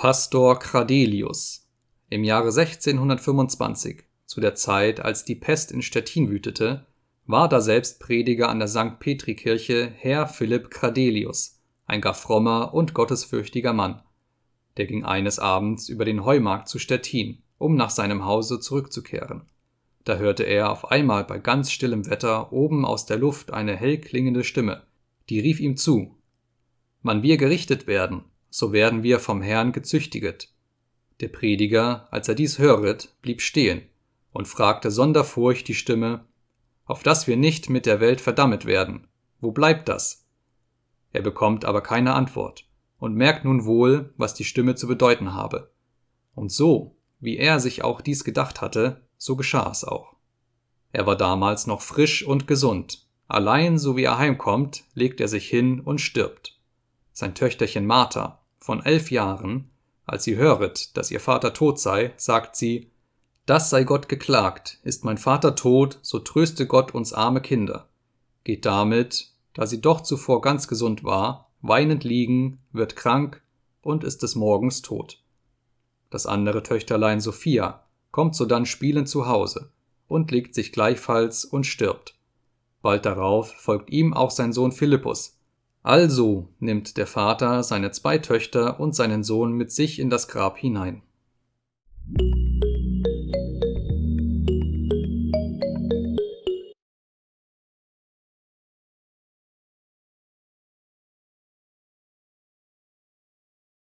Pastor Cradelius Im Jahre 1625, zu der Zeit, als die Pest in Stettin wütete, war daselbst Prediger an der St. Petri-Kirche Herr Philipp Cradelius, ein gar frommer und gottesfürchtiger Mann. Der ging eines Abends über den Heumarkt zu Stettin, um nach seinem Hause zurückzukehren. Da hörte er auf einmal bei ganz stillem Wetter oben aus der Luft eine hell klingende Stimme, die rief ihm zu: Wann wir gerichtet werden, so werden wir vom Herrn gezüchtiget. Der Prediger, als er dies höret, blieb stehen und fragte sonder Furcht die Stimme, auf dass wir nicht mit der Welt verdammet werden. Wo bleibt das? Er bekommt aber keine Antwort und merkt nun wohl, was die Stimme zu bedeuten habe. Und so, wie er sich auch dies gedacht hatte, so geschah es auch. Er war damals noch frisch und gesund, allein so wie er heimkommt, legt er sich hin und stirbt. Sein Töchterchen Martha, von elf Jahren, als sie höret, dass ihr Vater tot sei, sagt sie, das sei Gott geklagt, ist mein Vater tot, so tröste Gott uns arme Kinder. Geht damit, da sie doch zuvor ganz gesund war, weinend liegen, wird krank und ist des Morgens tot. Das andere Töchterlein Sophia kommt sodann spielend zu Hause und legt sich gleichfalls und stirbt. Bald darauf folgt ihm auch sein Sohn Philippus, also nimmt der Vater seine zwei Töchter und seinen Sohn mit sich in das Grab hinein.